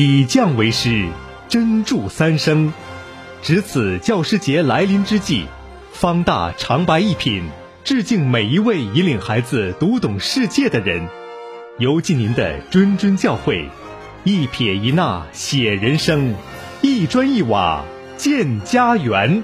以匠为师，真铸三生。值此教师节来临之际，方大长白一品致敬每一位引领孩子读懂世界的人，游记您的谆谆教诲，一撇一捺写人生，一砖一瓦建家园。